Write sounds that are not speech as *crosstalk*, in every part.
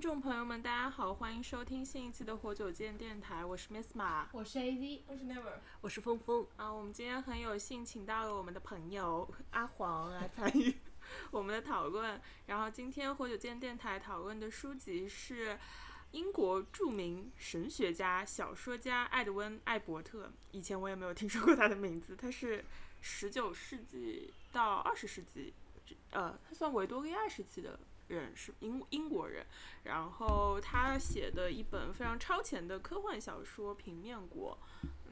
听众朋友们，大家好，欢迎收听新一期的活久见电台，我是 Miss 马，我是 AZ，我是 Never，我是峰峰啊。我们今天很有幸请到了我们的朋友阿黄来参与 *laughs* 我们的讨论。然后今天活久见电台讨论的书籍是英国著名神学家、小说家艾德温·艾伯特。以前我也没有听说过他的名字，他是十九世纪到二十世纪，呃，他算维多利亚时期的。人是英英国人，然后他写的一本非常超前的科幻小说《平面国》。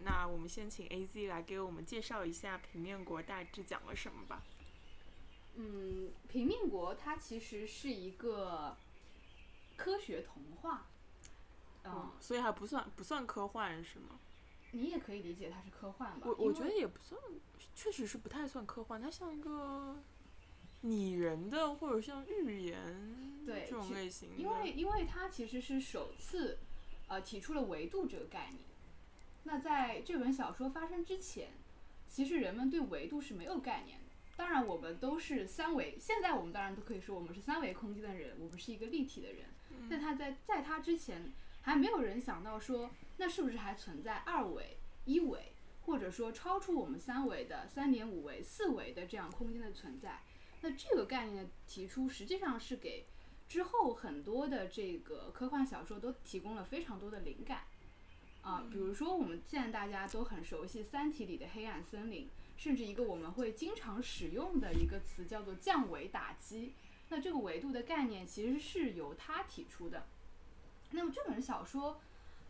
那我们先请 A Z 来给我们介绍一下《平面国》大致讲了什么吧。嗯，《平面国》它其实是一个科学童话，嗯，所以还不算不算科幻是吗？你也可以理解它是科幻吧。我我觉得也不算，确实是不太算科幻，它像一个。拟人的或者像寓言对这种类型，因为因为它其实是首次呃提出了维度这个概念。那在这本小说发生之前，其实人们对维度是没有概念的。当然，我们都是三维，现在我们当然都可以说我们是三维空间的人，我们是一个立体的人。但他在在他之前，还没有人想到说，那是不是还存在二维、一维，或者说超出我们三维的三点五维、四维的这样空间的存在？那这个概念的提出，实际上是给之后很多的这个科幻小说都提供了非常多的灵感啊。比如说，我们现在大家都很熟悉《三体》里的黑暗森林，甚至一个我们会经常使用的一个词叫做降维打击。那这个维度的概念其实是由他提出的。那么这本小说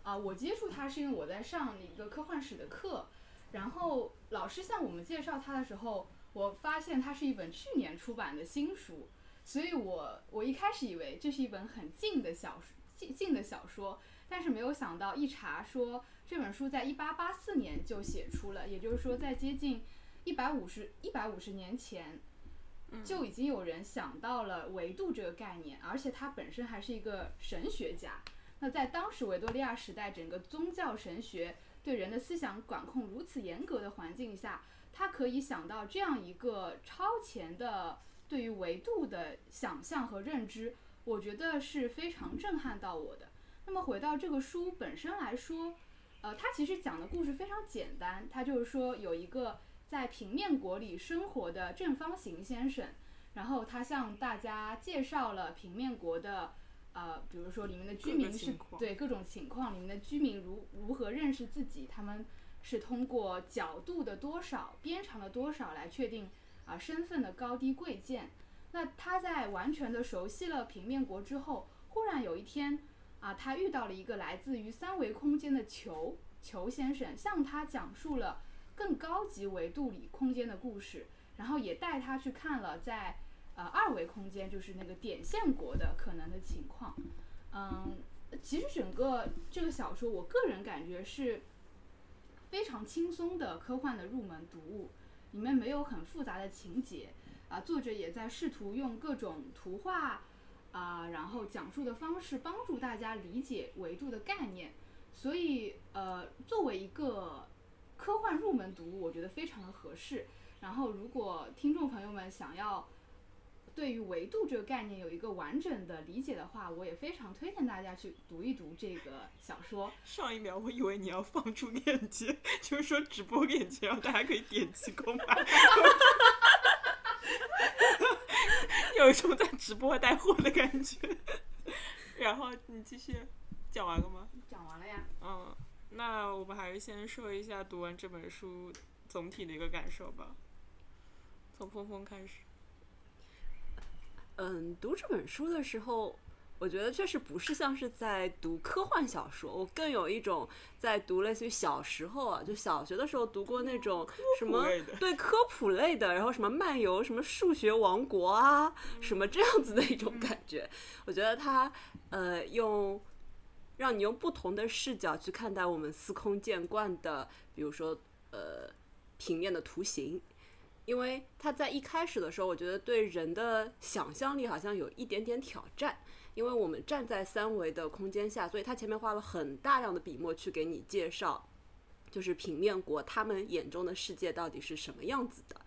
啊，我接触它是因为我在上一个科幻史的课，然后老师向我们介绍它的时候。我发现它是一本去年出版的新书，所以我我一开始以为这是一本很近的小说，近近的小说，但是没有想到一查说这本书在一八八四年就写出了，也就是说在接近一百五十一百五十年前，就已经有人想到了维度这个概念，而且他本身还是一个神学家。那在当时维多利亚时代，整个宗教神学对人的思想管控如此严格的环境下。他可以想到这样一个超前的对于维度的想象和认知，我觉得是非常震撼到我的。那么回到这个书本身来说，呃，它其实讲的故事非常简单，它就是说有一个在平面国里生活的正方形先生，然后他向大家介绍了平面国的，呃，比如说里面的居民是对各种情况，里面的居民如如何认识自己，他们。是通过角度的多少、边长的多少来确定啊身份的高低贵贱。那他在完全的熟悉了平面国之后，忽然有一天啊，他遇到了一个来自于三维空间的球球先生，向他讲述了更高级维度里空间的故事，然后也带他去看了在呃二维空间，就是那个点线国的可能的情况。嗯，其实整个这个小说，我个人感觉是。非常轻松的科幻的入门读物，里面没有很复杂的情节，啊，作者也在试图用各种图画，啊，然后讲述的方式帮助大家理解维度的概念，所以呃，作为一个科幻入门读物，我觉得非常的合适。然后，如果听众朋友们想要，对于维度这个概念有一个完整的理解的话，我也非常推荐大家去读一读这个小说。上一秒我以为你要放出链接，就是说直播链接，让大家可以点击购买，*laughs* 有一种在直播带货的感觉。然后你继续讲完了吗？讲完了呀。嗯，那我们还是先说一下读完这本书总体的一个感受吧。从峰峰开始。嗯，读这本书的时候，我觉得确实不是像是在读科幻小说，我更有一种在读类似于小时候啊，就小学的时候读过那种什么对科普类的，然后什么漫游什么数学王国啊，什么这样子的一种感觉。我觉得它呃用让你用不同的视角去看待我们司空见惯的，比如说呃平面的图形。因为他在一开始的时候，我觉得对人的想象力好像有一点点挑战，因为我们站在三维的空间下，所以他前面花了很大量的笔墨去给你介绍，就是平面国他们眼中的世界到底是什么样子的。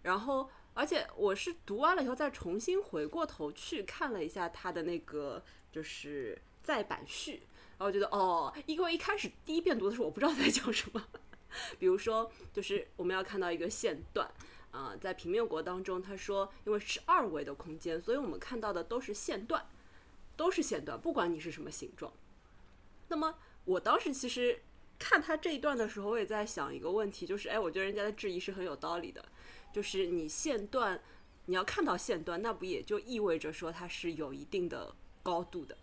然后，而且我是读完了以后再重新回过头去看了一下他的那个就是再版序，然后觉得哦，因为一开始第一遍读的时候我不知道在讲什么，比如说就是我们要看到一个线段。啊，在平面国当中，他说，因为是二维的空间，所以我们看到的都是线段，都是线段，不管你是什么形状。那么，我当时其实看他这一段的时候，我也在想一个问题，就是，哎，我觉得人家的质疑是很有道理的，就是你线段，你要看到线段，那不也就意味着说它是有一定的高度的？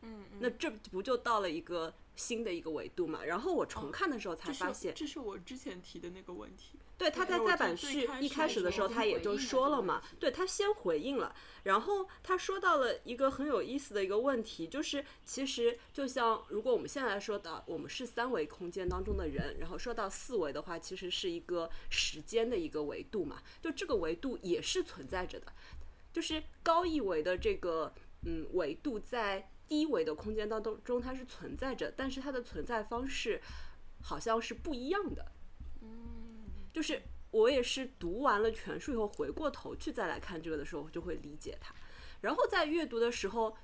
嗯，那这不就到了一个新的一个维度嘛？然后我重看的时候才发现，这是我之前提的那个问题。对，他在再版序一开始的时候，他也就说了嘛。对他先回应了，然后他说到了一个很有意思的一个问题，就是其实就像如果我们现在说的，我们是三维空间当中的人，然后说到四维的话，其实是一个时间的一个维度嘛。就这个维度也是存在着的，就是高一维的这个嗯维度在低维的空间当中中它是存在着，但是它的存在方式好像是不一样的。嗯就是我也是读完了全书以后，回过头去再来看这个的时候，就会理解它。然后在阅读的时候，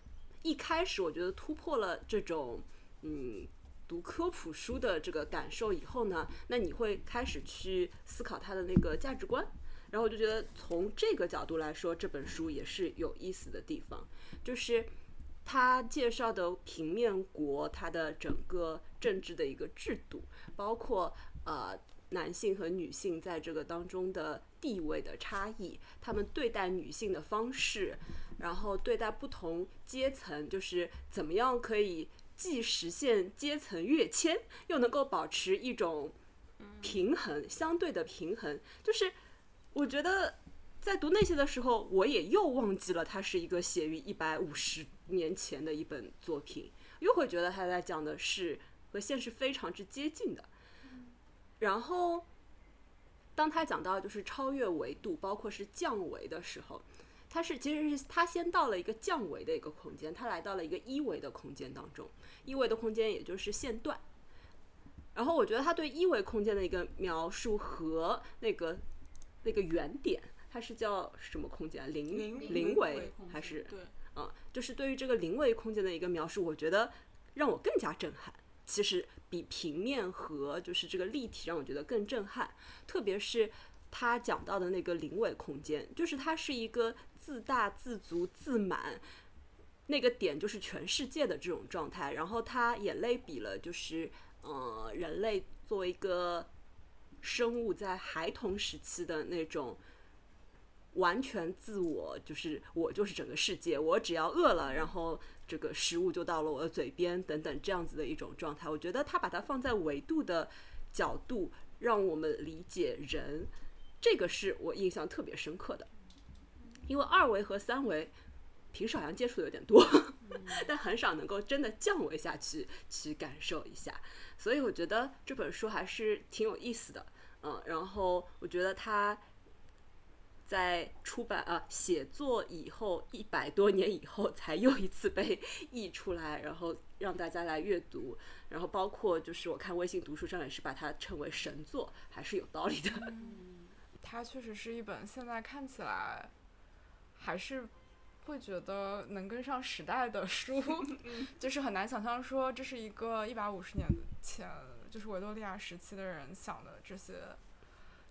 一开始我觉得突破了这种嗯读科普书的这个感受以后呢，那你会开始去思考它的那个价值观。然后我就觉得从这个角度来说，这本书也是有意思的地方，就是他介绍的平面国它的整个政治的一个制度，包括呃。男性和女性在这个当中的地位的差异，他们对待女性的方式，然后对待不同阶层，就是怎么样可以既实现阶层跃迁，又能够保持一种平衡，相对的平衡。就是我觉得在读那些的时候，我也又忘记了它是一个写于一百五十年前的一本作品，又会觉得他在讲的是和现实非常之接近的。然后，当他讲到就是超越维度，包括是降维的时候，他是其实是他先到了一个降维的一个空间，他来到了一个一维的空间当中，一维的空间也就是线段。然后我觉得他对一维空间的一个描述和那个那个原点，它是叫什么空间？零零维还是？对，嗯，就是对于这个零维空间的一个描述，我觉得让我更加震撼。其实。比平面和就是这个立体让我觉得更震撼，特别是他讲到的那个零维空间，就是它是一个自大、自足、自满，那个点就是全世界的这种状态。然后他也类比了，就是呃，人类作为一个生物在孩童时期的那种。完全自我，就是我就是整个世界，我只要饿了，然后这个食物就到了我的嘴边，等等这样子的一种状态。我觉得他把它放在维度的角度，让我们理解人，这个是我印象特别深刻的。因为二维和三维平时好像接触的有点多，但很少能够真的降维下去去感受一下。所以我觉得这本书还是挺有意思的，嗯，然后我觉得它。在出版啊写作以后一百多年以后，才又一次被译出来，然后让大家来阅读。然后包括就是我看微信读书上也是把它称为神作，还是有道理的。它确实是一本现在看起来还是会觉得能跟上时代的书，*laughs* 就是很难想象说这是一个一百五十年前就是维多利亚时期的人想的这些。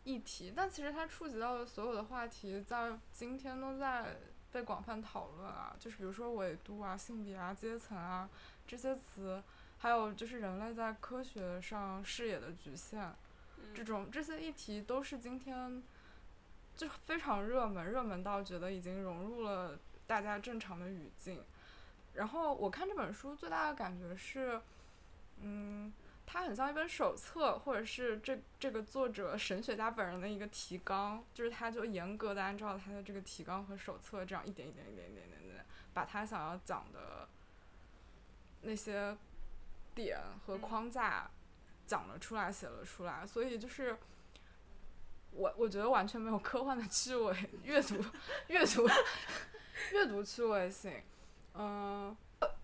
议题，但其实它触及到的所有的话题，在今天都在被广泛讨论啊。就是比如说纬度啊、性别啊、阶层啊这些词，还有就是人类在科学上视野的局限，这种这些议题都是今天就非常热门，热门到觉得已经融入了大家正常的语境。然后我看这本书最大的感觉是，嗯。它很像一本手册，或者是这这个作者神学家本人的一个提纲，就是他就严格的按照他的这个提纲和手册，这样一点一点一点一点一点点，把他想要讲的那些点和框架讲了出来，写了出来。所以就是我我觉得完全没有科幻的趣味，*laughs* 阅读阅读阅读趣味性，嗯。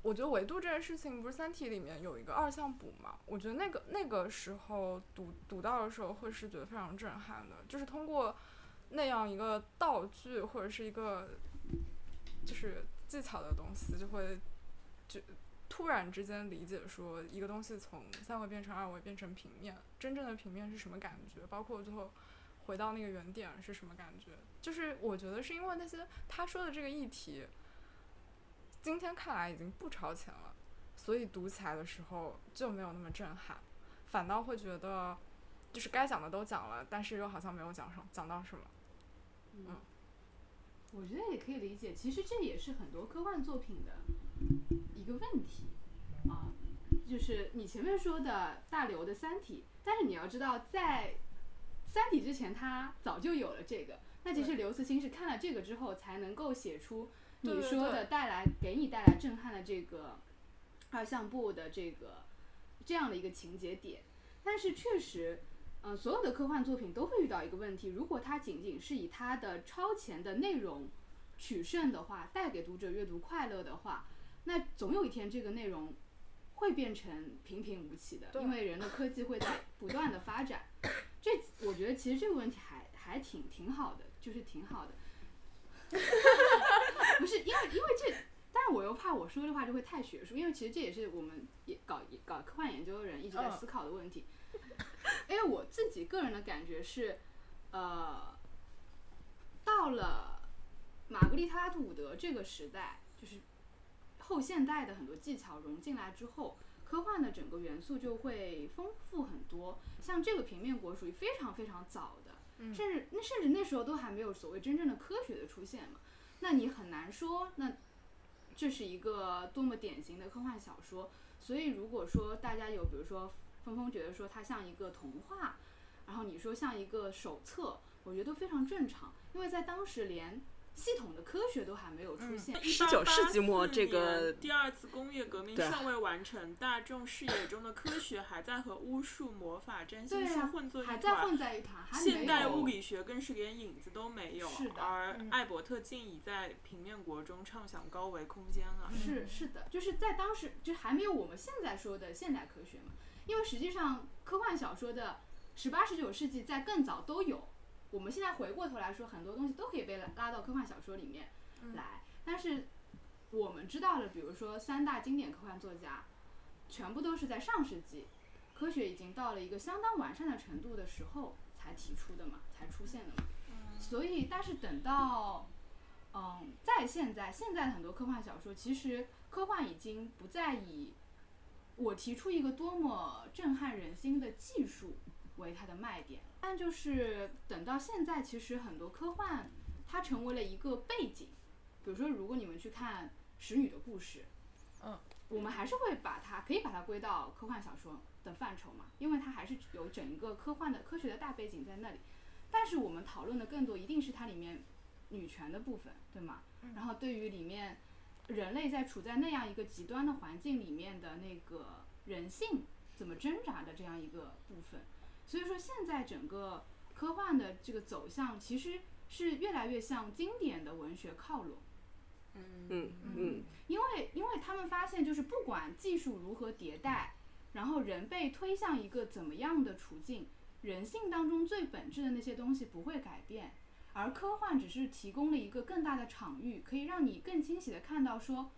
我觉得维度这件事情，不是《三体》里面有一个二项补嘛？我觉得那个那个时候读读到的时候，会是觉得非常震撼的。就是通过那样一个道具或者是一个就是技巧的东西，就会就突然之间理解说一个东西从三维变成二维变成平面，真正的平面是什么感觉，包括最后回到那个原点是什么感觉。就是我觉得是因为那些他说的这个议题，今天看来已经不超前了，所以读起来的时候就没有那么震撼，反倒会觉得就是该讲的都讲了，但是又好像没有讲上讲到什么。嗯，我觉得也可以理解，其实这也是很多科幻作品的一个问题啊，就是你前面说的大刘的《三体》，但是你要知道，在《三体》之前，他早就有了这个。那其实刘慈欣是看了这个之后，才能够写出你说的带来给你带来震撼的这个二项部的这个这样的一个情节点。但是确实。嗯，所有的科幻作品都会遇到一个问题：如果它仅仅是以它的超前的内容取胜的话，带给读者阅读快乐的话，那总有一天这个内容会变成平平无奇的，因为人的科技会在不断的发展。这我觉得其实这个问题还还挺挺好的，就是挺好的。*laughs* *laughs* 不是因为因为这，但是我又怕我说的话就会太学术，因为其实这也是我们也搞搞科幻研究的人一直在思考的问题。*laughs* 因为我自己个人的感觉是，呃，到了玛格丽特·拉图伍德这个时代，就是后现代的很多技巧融进来之后，科幻的整个元素就会丰富很多。像这个平面国属于非常非常早的，甚至那甚至那时候都还没有所谓真正的科学的出现嘛。那你很难说，那这是一个多么典型的科幻小说。所以如果说大家有，比如说。峰峰觉得说它像一个童话，然后你说像一个手册，我觉得都非常正常，因为在当时连。系统的科学都还没有出现。十九世纪末，这个第二次工业革命尚未完成，大众视野中的科学还在和巫术、魔法、占星术混作一团。还在混在一团。现代物理学更是连影子都没有。是的。而艾伯特竟已在平面国中畅想高维空间了。是是的，就是在当时就还没有我们现在说的现代科学嘛？因为实际上科幻小说的十八、十九世纪在更早都有。我们现在回过头来说，很多东西都可以被拉拉到科幻小说里面来。但是我们知道了，比如说三大经典科幻作家，全部都是在上世纪，科学已经到了一个相当完善的程度的时候才提出的嘛，才出现的嘛。所以，但是等到，嗯，在现在，现在很多科幻小说，其实科幻已经不再以我提出一个多么震撼人心的技术为它的卖点。但就是等到现在，其实很多科幻它成为了一个背景。比如说，如果你们去看《使女的故事》，嗯，我们还是会把它可以把它归到科幻小说的范畴嘛，因为它还是有整一个科幻的科学的大背景在那里。但是我们讨论的更多一定是它里面女权的部分，对吗？然后对于里面人类在处在那样一个极端的环境里面的那个人性怎么挣扎的这样一个部分。所以说，现在整个科幻的这个走向，其实是越来越向经典的文学靠拢。嗯嗯嗯。因为，因为他们发现，就是不管技术如何迭代，然后人被推向一个怎么样的处境，人性当中最本质的那些东西不会改变，而科幻只是提供了一个更大的场域，可以让你更清晰的看到说，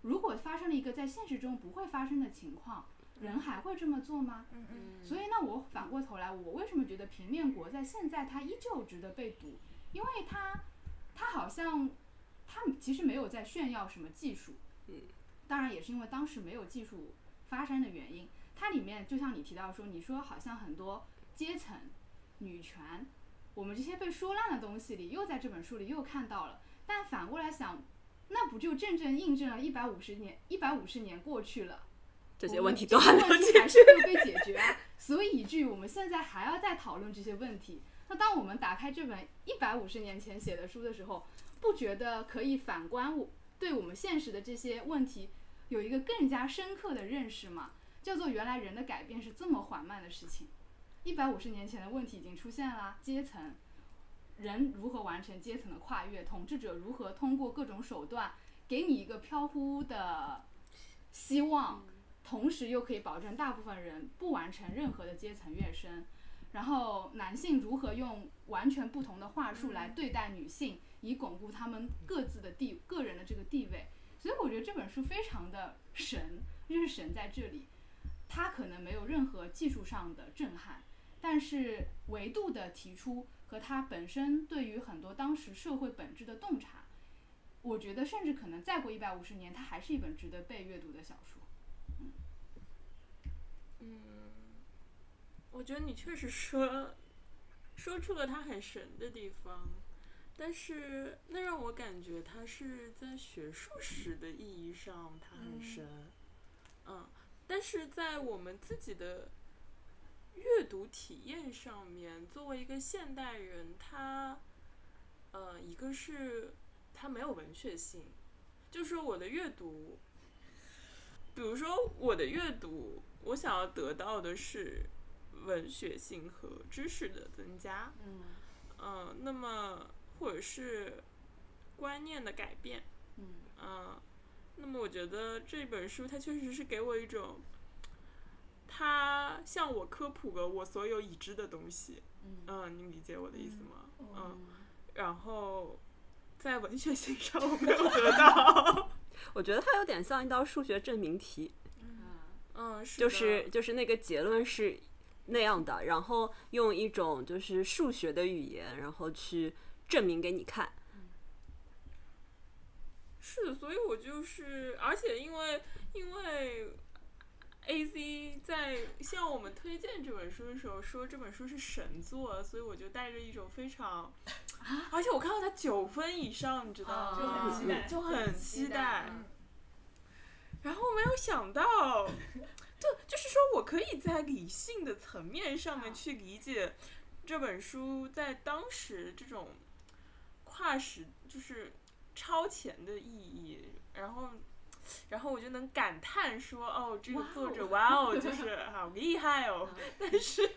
如果发生了一个在现实中不会发生的情况。人还会这么做吗？嗯嗯。所以那我反过头来，我为什么觉得平面国在现在它依旧值得被读？因为它，它好像，它其实没有在炫耀什么技术。嗯。当然也是因为当时没有技术发生的原因。它里面就像你提到说，你说好像很多阶层、女权，我们这些被说烂的东西里，又在这本书里又看到了。但反过来想，那不就正正印证了一百五十年，一百五十年过去了。这些问题都还没有解决，没有被解决，所以以至于我们现在还要再讨论这些问题。那当我们打开这本一百五十年前写的书的时候，不觉得可以反观我对我们现实的这些问题有一个更加深刻的认识吗？叫做原来人的改变是这么缓慢的事情。一百五十年前的问题已经出现了，阶层，人如何完成阶层的跨越，统治者如何通过各种手段给你一个飘忽的希望。同时又可以保证大部分人不完成任何的阶层跃升，然后男性如何用完全不同的话术来对待女性，以巩固他们各自的地个人的这个地位。所以我觉得这本书非常的神，就是神在这里，它可能没有任何技术上的震撼，但是维度的提出和它本身对于很多当时社会本质的洞察，我觉得甚至可能再过一百五十年，它还是一本值得被阅读的小说。嗯，我觉得你确实说说出了它很神的地方，但是那让我感觉它是在学术史的意义上它很神，嗯，但是在我们自己的阅读体验上面，作为一个现代人，他呃，一个是他没有文学性，就是我的阅读，比如说我的阅读。我想要得到的是文学性和知识的增加，嗯，嗯，那么或者是观念的改变，嗯，那么我觉得这本书它确实是给我一种，它向我科普了我所有已知的东西，嗯，你理解我的意思吗？嗯，然后在文学性上我没有得到，*laughs* 我觉得它有点像一道数学证明题。嗯，就是就是那个结论是那样的，然后用一种就是数学的语言，然后去证明给你看。是，所以我就是，而且因为因为 A Z 在向我们推荐这本书的时候说这本书是神作，所以我就带着一种非常，而且我看到它九分以上，你知道吗？就很期待，就很期待。然后没有想到，*laughs* 就就是说我可以在理性的层面上面去理解这本书在当时这种跨时就是超前的意义，然后然后我就能感叹说哦，这个作者哇哦，就 *laughs* 是好厉害哦，但是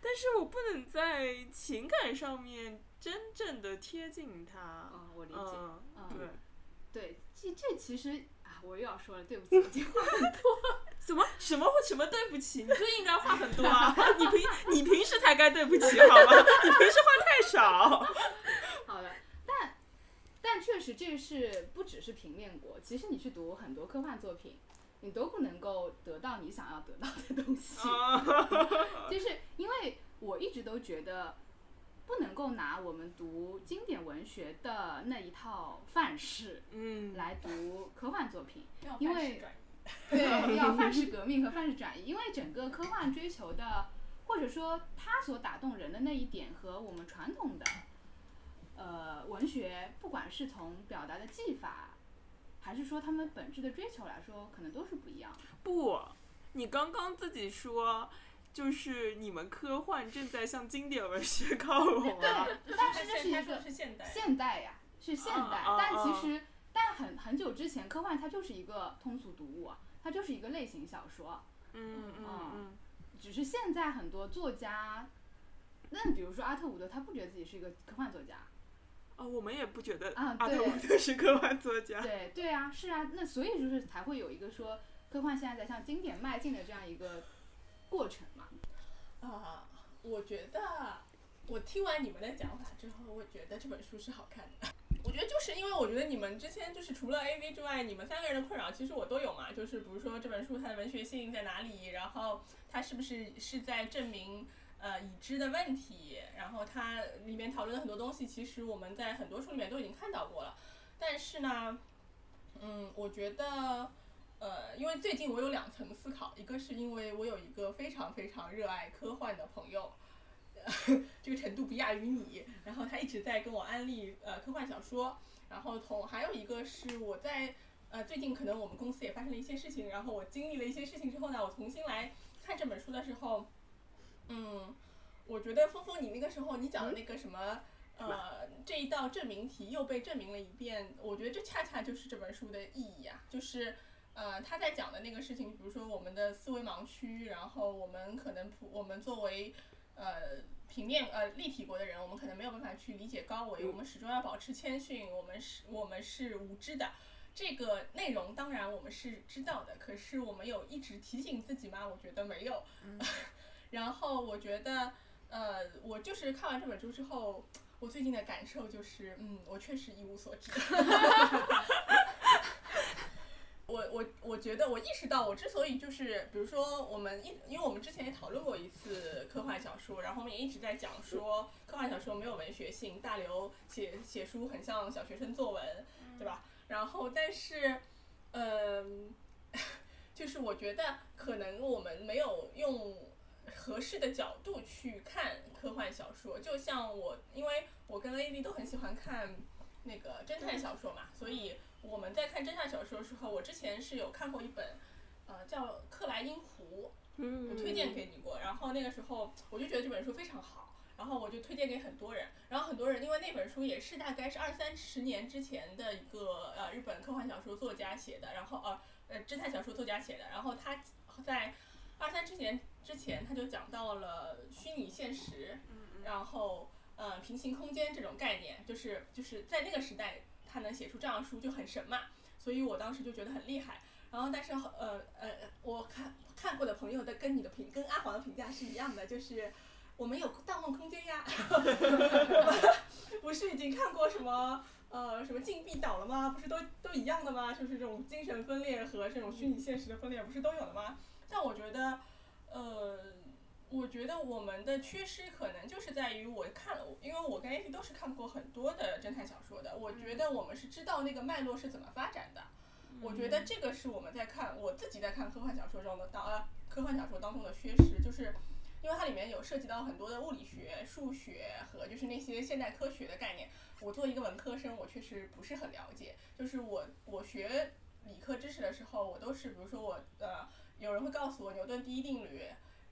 但是我不能在情感上面真正的贴近他，我理解，对对，这这其实。我又要说了，对不起，话很多。*laughs* 什么什么什么对不起？你就应该话很多啊！*laughs* 你平你平时才该对不起好吗？*laughs* 你平时话太少。好的，但但确实这是不只是平面国，其实你去读很多科幻作品，你都不能够得到你想要得到的东西。就是因为我一直都觉得。不能够拿我们读经典文学的那一套范式，嗯，来读科幻作品，因为 *laughs* 对要范式革命和范式转移，因为整个科幻追求的，或者说它所打动人的那一点和我们传统的，呃，文学，不管是从表达的技法，还是说他们本质的追求来说，可能都是不一样的。不，你刚刚自己说。就是你们科幻正在向经典文学靠拢啊！对，但是这是一个现代，现代呀，是现代。但其实，但很很久之前，科幻它就是一个通俗读物，它就是一个类型小说。嗯嗯嗯。只是现在很多作家，那比如说阿特伍德，他不觉得自己是一个科幻作家。哦，我们也不觉得啊阿特伍德是科幻作家。对对啊，是啊，那所以就是才会有一个说科幻现在在向经典迈进的这样一个。过程嘛，啊，我觉得我听完你们的讲法之后，我觉得这本书是好看的。我觉得就是因为我觉得你们之前就是除了 A V 之外，你们三个人的困扰其实我都有嘛。就是比如说这本书它的文学性在哪里，然后它是不是是在证明呃已知的问题，然后它里面讨论的很多东西，其实我们在很多书里面都已经看到过了。但是呢，嗯，我觉得。呃，因为最近我有两层思考，一个是因为我有一个非常非常热爱科幻的朋友，*laughs* 这个程度不亚于你，然后他一直在跟我安利呃科幻小说，然后同还有一个是我在呃最近可能我们公司也发生了一些事情，然后我经历了一些事情之后呢，我重新来看这本书的时候，嗯，我觉得峰峰你那个时候你讲的那个什么呃这一道证明题又被证明了一遍，我觉得这恰恰就是这本书的意义啊，就是。呃，他在讲的那个事情，比如说我们的思维盲区，然后我们可能普，我们作为呃平面呃立体国的人，我们可能没有办法去理解高维，我们始终要保持谦逊，我们是，我们是无知的。这个内容当然我们是知道的，可是我们有一直提醒自己吗？我觉得没有。*laughs* 然后我觉得，呃，我就是看完这本书之后，我最近的感受就是，嗯，我确实一无所知。*laughs* 我我我觉得我意识到，我之所以就是，比如说我们一，因为我们之前也讨论过一次科幻小说，然后我们也一直在讲说科幻小说没有文学性，大刘写写书很像小学生作文，对吧？然后但是，嗯，*laughs* 就是我觉得可能我们没有用合适的角度去看科幻小说，就像我，因为我跟 A D 都很喜欢看那个侦探小说嘛，所以。我们在看侦探小说的时候，我之前是有看过一本，呃，叫《克莱因湖》，我推荐给你过。然后那个时候我就觉得这本书非常好，然后我就推荐给很多人。然后很多人因为那本书也是大概是二三十年之前的一个呃日本科幻小说作家写的，然后呃呃侦探小说作家写的。然后他在二三十年之前他就讲到了虚拟现实，然后呃平行空间这种概念，就是就是在那个时代。他能写出这样的书就很神嘛，所以我当时就觉得很厉害。然后，但是呃呃，我看看过的朋友的跟你的评跟阿黄的评价是一样的，就是我们有盗梦空间呀，*laughs* 不是已经看过什么呃什么禁闭岛了吗？不是都都一样的吗？就是这种精神分裂和这种虚拟现实的分裂不是都有了吗？但我觉得呃。我觉得我们的缺失可能就是在于我看了，因为我跟 A P 都是看过很多的侦探小说的，我觉得我们是知道那个脉络是怎么发展的。我觉得这个是我们在看我自己在看科幻小说中的当呃科幻小说当中的缺失，就是因为它里面有涉及到很多的物理学、数学和就是那些现代科学的概念。我作为一个文科生，我确实不是很了解。就是我我学理科知识的时候，我都是比如说我呃有人会告诉我牛顿第一定律。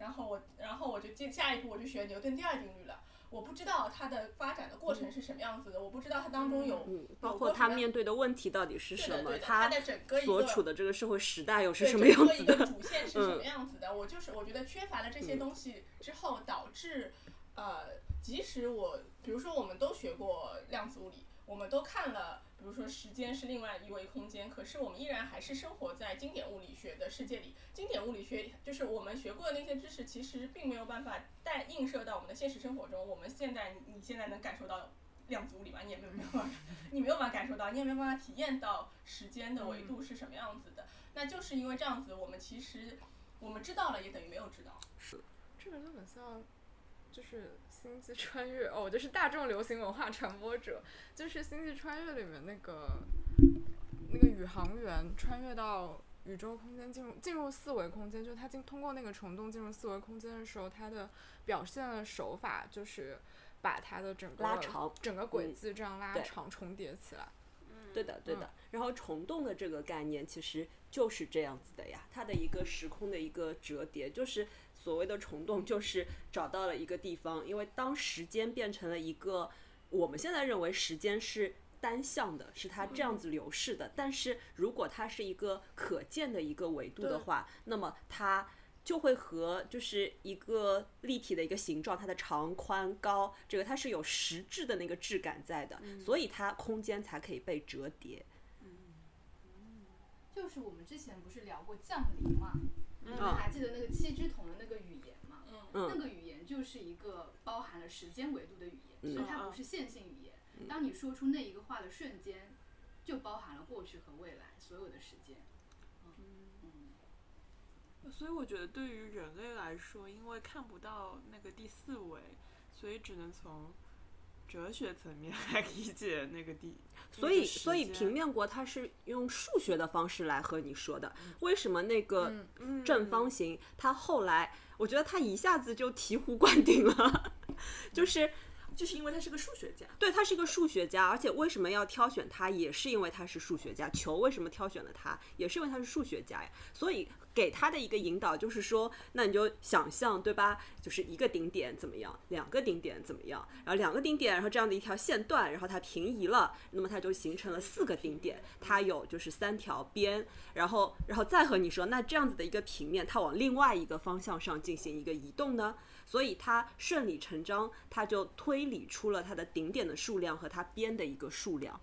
然后我，然后我就接下一步我就学牛顿第二定律了。我不知道它的发展的过程是什么样子的，我不知道它当中有，包括他面对的问题到底是什么，他的整个所处的这个社会时代又 *laughs* 是什么样子的，主线是什么样子的。我就是我觉得缺乏了这些东西之后，导致，呃，即使我，比如说我们都学过量子物理，我们都看了。比如说，时间是另外一维空间，可是我们依然还是生活在经典物理学的世界里。经典物理学就是我们学过的那些知识，其实并没有办法带映射到我们的现实生活中。我们现在，你现在能感受到量子物理吗？你也没有办法，*laughs* 你没有办法感受到，你也没有办法体验到时间的维度是什么样子的。那就是因为这样子，我们其实我们知道了，也等于没有知道。是，这个就很像。就是星际穿越哦，就是大众流行文化传播者，就是星际穿越里面那个那个宇航员穿越到宇宙空间，进入进入四维空间，就他进通过那个虫洞进入四维空间的时候，他的表现的手法就是把他的整个拉长整个轨迹这样拉长重叠起来。对的，对的。然后虫洞的这个概念其实就是这样子的呀，它的一个时空的一个折叠就是。所谓的虫洞就是找到了一个地方，因为当时间变成了一个我们现在认为时间是单向的，是它这样子流逝的。但是如果它是一个可见的一个维度的话，那么它就会和就是一个立体的一个形状，它的长宽高，这个它是有实质的那个质感在的，所以它空间才可以被折叠。嗯，就是我们之前不是聊过降临嘛？你们还记得那个七只桶的那个语言吗？嗯，那个语言就是一个包含了时间维度的语言，所以它不是线性语言。当你说出那一个话的瞬间，就包含了过去和未来所有的时间。嗯，所以我觉得对于人类来说，因为看不到那个第四维，所以只能从哲学层面 *laughs* 来理解那个地。所以，所以平面国它是用数学的方式来和你说的。为什么那个正方形，它后来我觉得它一下子就醍醐灌顶了，*laughs* 就是。就是因为他是个数学家，对他是个数学家，而且为什么要挑选他，也是因为他是数学家。球为什么挑选了他，也是因为他是数学家呀。所以给他的一个引导就是说，那你就想象，对吧？就是一个顶点怎么样，两个顶点怎么样，然后两个顶点，然后这样的一条线段，然后它平移了，那么它就形成了四个顶点，它有就是三条边，然后然后再和你说，那这样子的一个平面，它往另外一个方向上进行一个移动呢？所以他顺理成章，他就推理出了它的顶点的数量和它边的一个数量，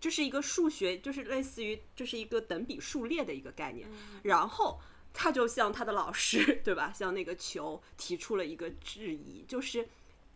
这是一个数学，就是类似于这是一个等比数列的一个概念。然后他就向他的老师，*laughs* 对吧？向那个球提出了一个质疑，就是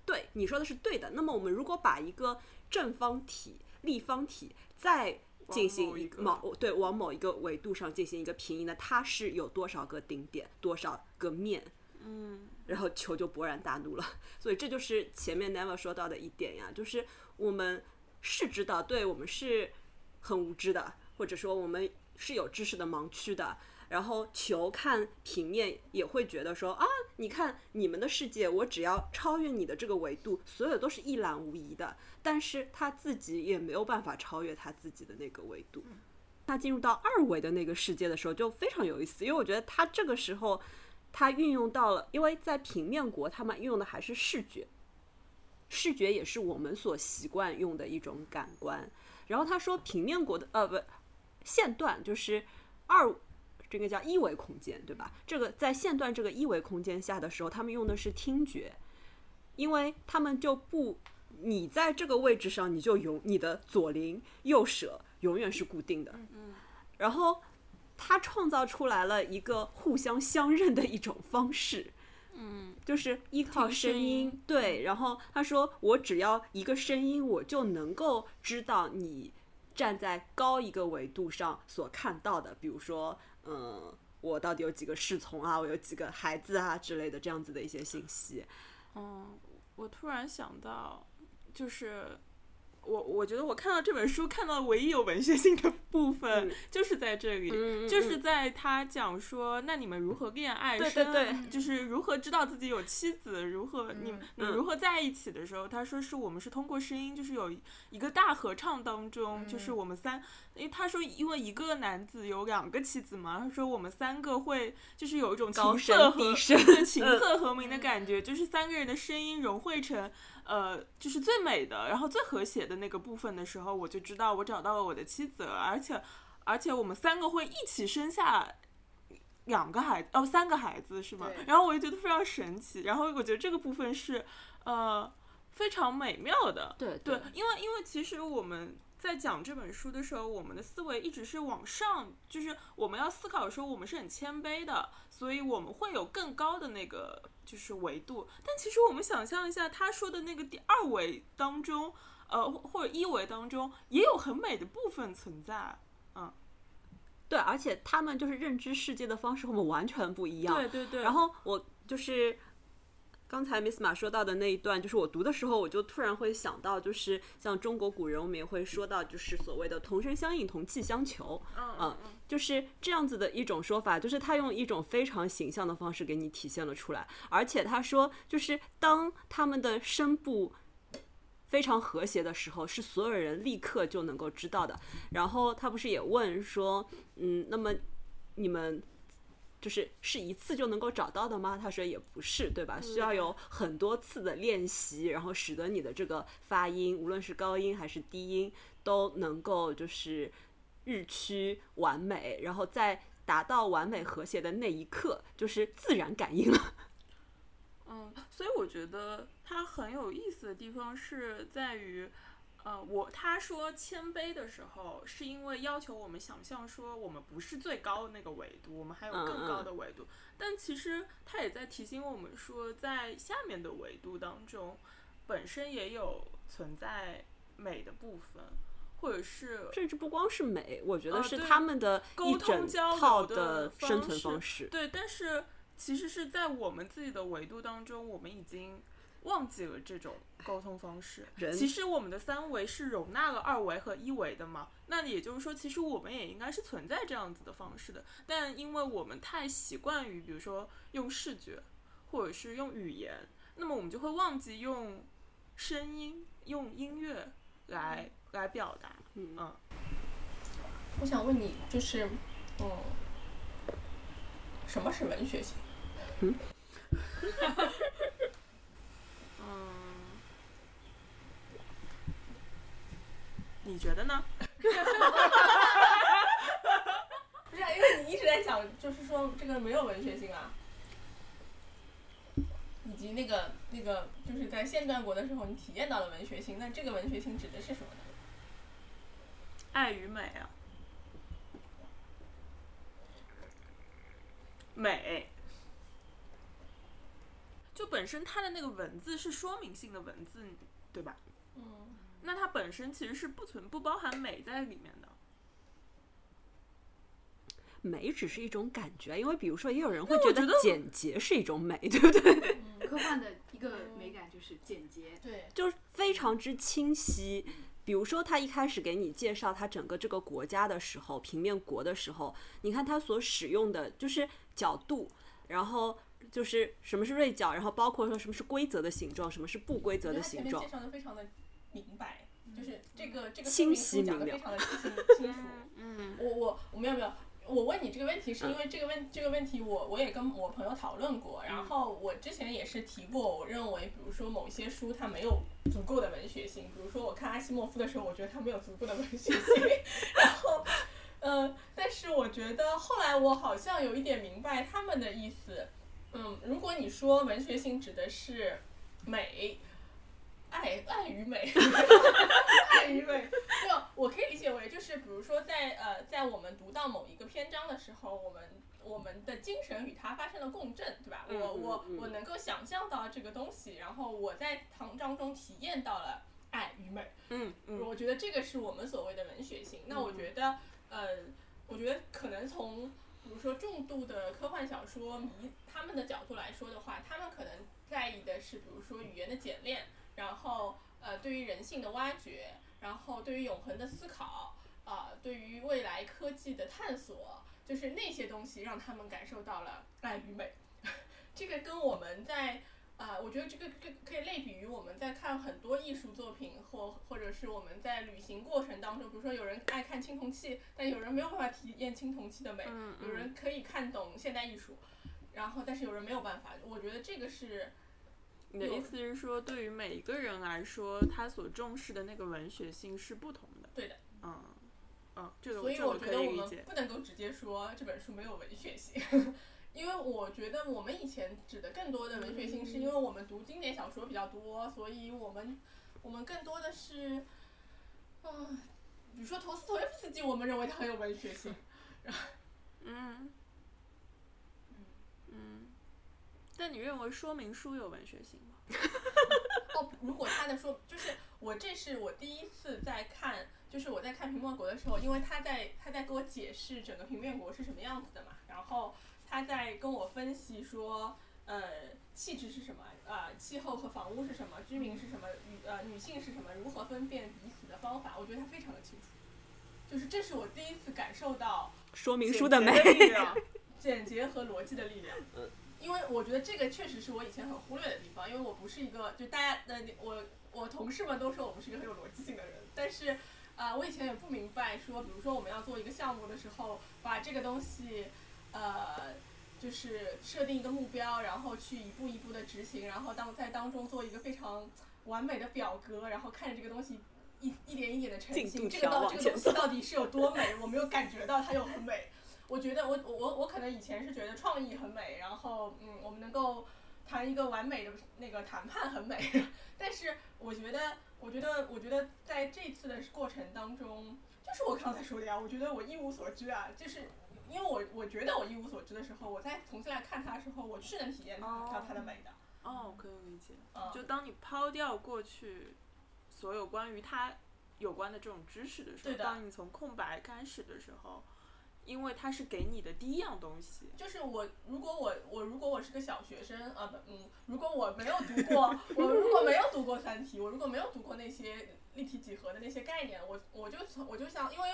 对你说的是对的。那么我们如果把一个正方体、立方体再进行一个某对往某一个维度上进行一个平移呢，它是有多少个顶点，多少个面？嗯，然后球就勃然大怒了。所以这就是前面 Never 说到的一点呀，就是我们是知道，对我们是很无知的，或者说我们是有知识的盲区的。然后球看平面也会觉得说啊，你看你们的世界，我只要超越你的这个维度，所有都是一览无遗的。但是他自己也没有办法超越他自己的那个维度。他进入到二维的那个世界的时候就非常有意思，因为我觉得他这个时候他运用到了，因为在平面国他们运用的还是视觉，视觉也是我们所习惯用的一种感官。然后他说平面国的呃不线段就是二。这个叫一维空间，对吧？这个在线段这个一维空间下的时候，他们用的是听觉，因为他们就不，你在这个位置上，你就永你的左邻右舍永远是固定的。嗯然后他创造出来了一个互相相认的一种方式，嗯，就是依靠声。音对，然后他说，我只要一个声音，我就能够知道你站在高一个维度上所看到的，比如说。嗯，我到底有几个侍从啊？我有几个孩子啊之类的这样子的一些信息。嗯，我突然想到，就是我我觉得我看到这本书看到唯一有文学性的部分，嗯就是在这里，嗯就是在他讲说，那你们如何恋爱对生，对对 *laughs* 就是如何知道自己有妻子，如何你们你如何在一起的时候，他说是我们是通过声音，就是有一个大合唱当中，就是我们三，因为他说因为一个男子有两个妻子嘛，他说我们三个会就是有一种琴瑟和低声琴嗯瑟和鸣的感觉，就是三个人的声音融汇成。呃，就是最美的，然后最和谐的那个部分的时候，我就知道我找到了我的妻子了，而且，而且我们三个会一起生下两个孩子，哦，三个孩子是吗？然后我就觉得非常神奇，然后我觉得这个部分是，呃，非常美妙的。对对，因为因为其实我们在讲这本书的时候，我们的思维一直是往上，就是我们要思考说我们是很谦卑的，所以我们会有更高的那个就是维度。但其实我们想象一下，他说的那个第二维当中，呃，或或者一维当中，也有很美的部分存在。嗯对，而且他们就是认知世界的方式和我们完全不一样。对对对。然后我就是刚才 Miss 马说到的那一段，就是我读的时候，我就突然会想到，就是像中国古人，我们也会说到，就是所谓的同声相应、同气相求。嗯就是这样子的一种说法，就是他用一种非常形象的方式给你体现了出来，而且他说，就是当他们的声部非常和谐的时候，是所有人立刻就能够知道的。然后他不是也问说，嗯，那么你们就是是一次就能够找到的吗？他说也不是，对吧？需要有很多次的练习，然后使得你的这个发音，无论是高音还是低音，都能够就是日趋完美，然后在达到完美和谐的那一刻，就是自然感应了。*laughs* 嗯，所以我觉得它很有意思的地方是在于，呃，我他说谦卑的时候，是因为要求我们想象说我们不是最高的那个维度，我们还有更高的维度。但其实他也在提醒我们说，在下面的维度当中，本身也有存在美的部分，或者是甚至不光是美，我觉得是他们的一沟整通交套流的生存方式。对，但是其实是在我们自己的维度当中，我们已经忘记了这种沟通方式。人其实我们的三维是容纳了二维和一维的嘛，那也就是说，其实我们也应该是存在这样子的方式的。但因为我们太习惯于，比如说用视觉，或者是用语言，那么我们就会忘记用声音、用音乐来来表达。嗯嗯我想问你，就是，嗯，什么是文学性？嗯，*laughs* 你觉得呢？不是啊，因为你一直在讲，就是说这个没有文学性啊，以及那个那个，就是在现代国的时候你体验到了文学性，那这个文学性指的是什么呢？爱与美啊，美。就本身它的那个文字是说明性的文字，对吧？嗯，那它本身其实是不存不包含美在里面的。美只是一种感觉，因为比如说，也有人会觉得简洁是一种美，对不对？科幻的一个美感就是简洁，对，就是非常之清晰。比如说，他一开始给你介绍他整个这个国家的时候，平面国的时候，你看他所使用的就是角度，然后就是什么是锐角，然后包括说什么是规则的形状，什么是不规则的形状我觉得他前面介。绍的非常的明白，就是这个这个清晰说明书讲的非常的清 *laughs* 清楚。嗯我我我没有没有，我问你这个问题是因为这个问这个问题我我也跟我朋友讨论过，然后我之前也是提过，我认为比如说某些书它没有足够的文学性，比如说我看阿西莫夫的时候，我觉得他没有足够的文学性，*laughs* 然后。嗯，但是我觉得后来我好像有一点明白他们的意思。嗯，如果你说文学性指的是美，爱爱与美，*laughs* 爱与美，没有，我可以理解为就是比如说在呃在我们读到某一个篇章的时候，我们我们的精神与它发生了共振，对吧？嗯我我我能够想象到这个东西，然后我在唐章中体验到了爱与美。嗯嗯我觉得这个是我们所谓的文学性。那我觉得，呃，我觉得可能从比如说重度的科幻小说迷他们的角度来说的话，他们可能在意的是，比如说语言的简练，然后呃，对于人性的挖掘，然后对于永恒的思考，啊、对于未来科技的探索，就是那些东西让他们感受到了爱与美。*laughs* 这个跟我们在啊、我觉得这个这个可以类比于我们在看很多艺术作品，或或者是我们在旅行过程当中，比如说有人爱看青铜器，但有人没有办法体验青铜器的美，嗯有人可以看懂现代艺术，然后但是有人没有办法。我觉得这个是你的意思是说，对于每一个人来说，他所重视的那个文学性是不同的。对的。嗯嗯，这个所以我我觉得我。们不能够直接说这本书没有文学性，*laughs* 因为我觉得我们以前指的更多的文学性，是因为我们读经典小说比较多，所以我们我们更多的是，嗯、比如说陀思妥耶夫斯基，我们认为他很有文学性，*laughs* 嗯嗯，但你认为说明书有文学性吗？*laughs* 哦，如果他的说，就是我这是我第一次在看，就是我在看平面国的时候，因为他在他在给我解释整个平面国是什么样子的嘛，然后他在跟我分析说，呃，气质是什么，呃，气候和房屋是什么，居民是什么，女呃女性是什么，如何分辨彼此的方法，我觉得他非常的清楚，就是这是我第一次感受到说明书的美，力量 *laughs* 简洁和逻辑的力量。嗯因为我觉得这个确实是我以前很忽略的地方，因为我不是一个就大家的我我同事们都说我不是一个很有逻辑性的人，但是啊、我以前也不明白说，比如说我们要做一个项目的时候，把这个东西呃就是设定一个目标，然后去一步一步的执行，然后当在当中做一个非常完美的表格，然后看着这个东西一一点一点的成型，这个到这个东西到底是有多美，我没有感觉到它有很美。我觉得我我我我可能以前是觉得创意很美，然后嗯，我们能够谈一个完美的那个谈判很美，但是我觉得我觉得我觉得在这次的过程当中，就是我刚才说的呀，我觉得我一无所知啊，就是因为我我觉得我一无所知的时候，我再重新来看它的时候，我是能体验哦到它的美的。哦，可以理解。嗯就当你抛掉过去所有关于它有关的这种知识的时候，当你从空白开始的时候，因为它是给你的第一样东西。就是我，如果我我如果我是个小学生啊不嗯，如果我没有读过，我如果没有读过《三体》，我如果没有读过那些立体几何的那些概念，我我就从我就想，因为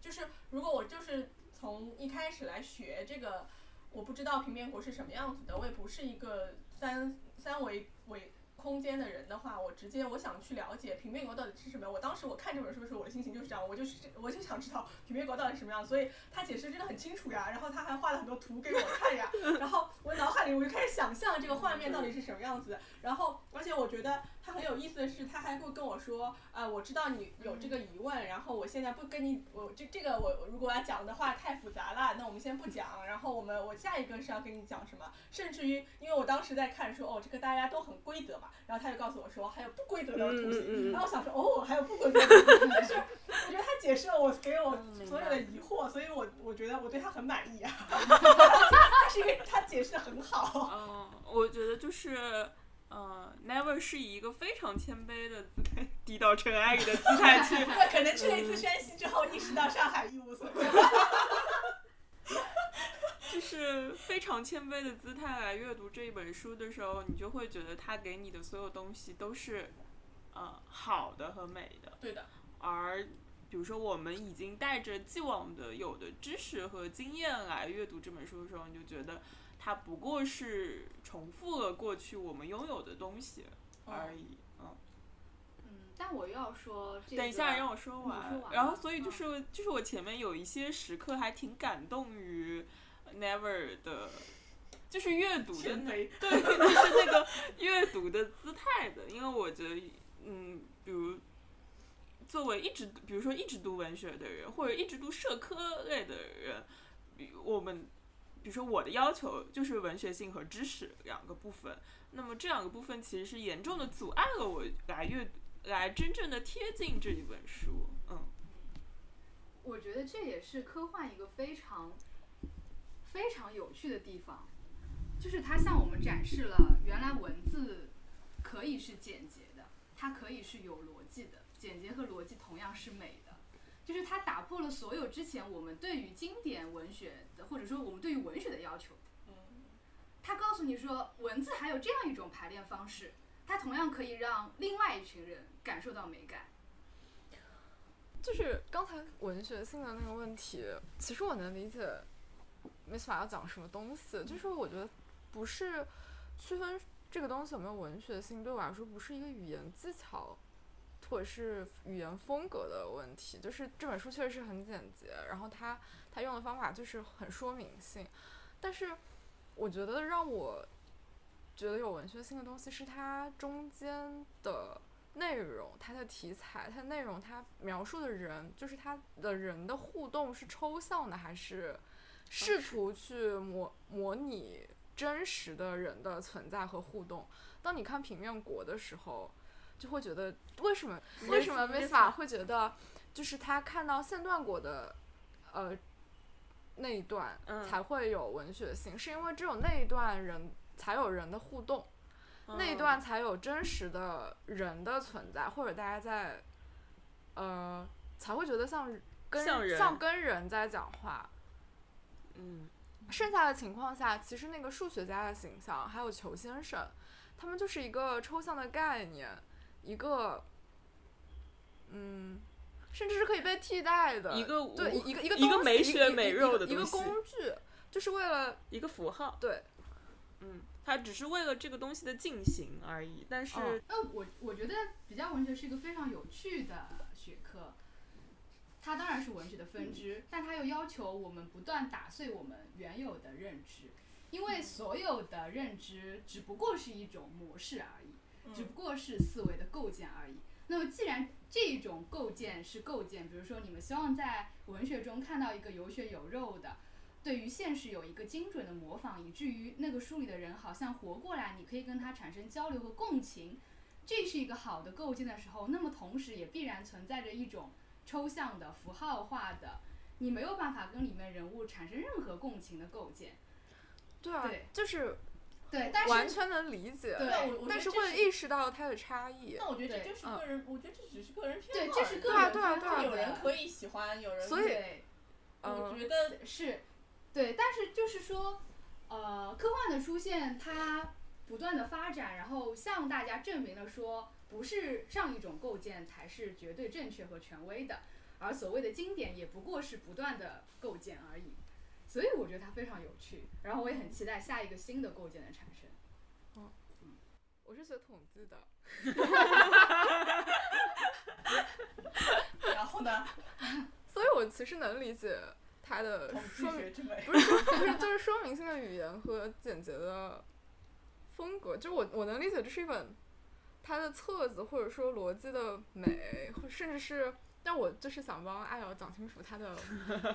就是如果我就是从一开始来学这个，我不知道平面国是什么样子的，我也不是一个三三维维空间的人的话，我直接我想去了解平面国到底是什么样。我当时我看这本书的时候，我的心情就是这样，我就是我就想知道平面国到底是什么样，所以他解释真的很清楚呀，然后他还画了很多图给我看呀，然后我脑海里我就开始想象这个画面到底是什么样子，然后而且我觉得他很有意思的是，他还会跟我说，呃，我知道你有这个疑问，然后我现在不跟你，我这这个我我如果要讲的话太复杂了，那我们先不讲，然后我们我下一个是要跟你讲什么，甚至于因为我当时在看说，哦，这个大家都很规则嘛，然后他就告诉我说还有不规则的图形，嗯嗯嗯然后我想说，哦，还有不规则的图形，但是我觉得他解释了我给我所有的疑惑，所以我我觉得我对他很满意啊。*laughs* 他是因为他解释的很好。嗯，我觉得就是，呃，Never 是以一个非常谦卑的姿态，低到尘埃里的姿态去那，可能去了一次宣西之后，意识到上海一无所有。*laughs* *laughs* 就是非常谦卑的姿态来阅读这一本书的时候，你就会觉得他给你的所有东西都是，呃，好的和美的。对的，而比如说我们已经带着既往的有的知识和经验来阅读这本书的时候，你就觉得它不过是重复了过去我们拥有的东西而已。嗯，嗯，但我又要说，这个、等一下让我说完。说完然后所以就是、就是我前面有一些时刻还挺感动于 Never 的。就是阅读的那对，就是那个阅读的姿态的，因为我觉得，嗯，比如作为一直，比如说一直读文学的人，或者一直读社科类的人，我们，比如说我的要求就是文学性和知识两个部分，那么这两个部分其实是严重的阻碍了我来阅来真正的贴近这一本书，嗯我觉得这也是科幻一个非常非常有趣的地方，就是它向我们展示了原来文字可以是简洁的，它可以是有逻辑的，简洁和逻辑同样是美的。就是它打破了所有之前我们对于经典文学的，或者说我们对于文学的要求。嗯它告诉你说，文字还有这样一种排练方式，它同样可以让另外一群人感受到美感。就是刚才文学性的那个问题，其实我能理解 Miss 法要讲什么东西，就是我觉得不是区分这个东西有没有文学性，对我来说不是一个语言技巧或者是语言风格的问题，就是这本书确实是很简洁，然后它它用的方法就是很说明性，但是我觉得让我觉得有文学性的东西是它中间的。内容、它的题材、它的内容、它描述的人，就是它的人的互动是抽象的，还是试图去模模拟真实的人的存在和互动？当你看平面国的时候，就会觉得为什么为什么 Miss 法会觉得，就是他看到线段果的呃那一段嗯才会有文学性，是因为只有那一段人才有人的互动。那一段才有真实的人的存在，或者大家在，呃，才会觉得像跟像像跟人在讲话。嗯剩下的情况下，其实那个数学家的形象，还有裘先生，他们就是一个抽象的概念，一个，嗯，甚至是可以被替代的一个对一个一个一个东西一美血美一个一个肉的东西工具，就是为了一个符号，对。嗯，它只是为了这个东西的进行而已，但是、嗯呃，我我觉得比较文学是一个非常有趣的学科，它当然是文学的分支，但它又要求我们不断打碎我们原有的认知，因为所有的认知只不过是一种模式而已，只不过是思维的构建而已。那么，既然这种构建是构建，比如说你们希望在文学中看到一个有血有肉的，对于现实有一个精准的模仿，以至于那个书里的人好像活过来，你可以跟他产生交流和共情，这是一个好的构建的时候，那么同时也必然存在着一种抽象的、符号化的，你没有办法跟里面人物产生任何共情的构建。对啊对，就是对，但是完全能理解，对我我觉但是得这会意识到它的差异。那我觉得这对就是个人，我觉得这只是个人偏对好对这是个人对啊对啊偏好对啊有人可以喜欢，有人所以对我嗯觉得是，对，但是就是说，呃，科幻的出现，它不断的发展，然后向大家证明了说，不是上一种构建才是绝对正确和权威的，而所谓的经典也不过是不断的构建而已。所以我觉得它非常有趣，然后我也很期待下一个新的构建的产生。我是学统计的，*laughs* 然后呢，*laughs* 所以我其实能理解它的说明，学之美。不是说不是就是说明性的语言和简洁的风格，就我我能理解这是一本它的册子或者说逻辑的美，甚至是，但我就是想帮阿瑶讲清楚他的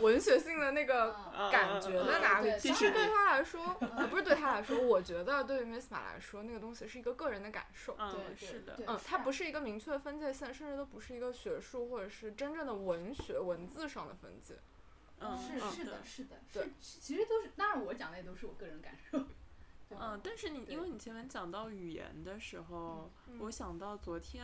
文学性的那个 *laughs* 嗯感觉在哪里。对其实对他来说，*laughs* 呃不是对他来说，我觉得对于 Miss 马来说，那个东西是一个个人的感受。嗯，对是的，嗯，它不是一个明确的分界线，甚至都不是一个学术或者是真正的文学文字上的分界。嗯，是嗯是的，是的，对是其实都是，当然我讲的也都是我个人感受。*laughs* 嗯，但是你因为你前面讲到语言的时候，嗯我想到昨天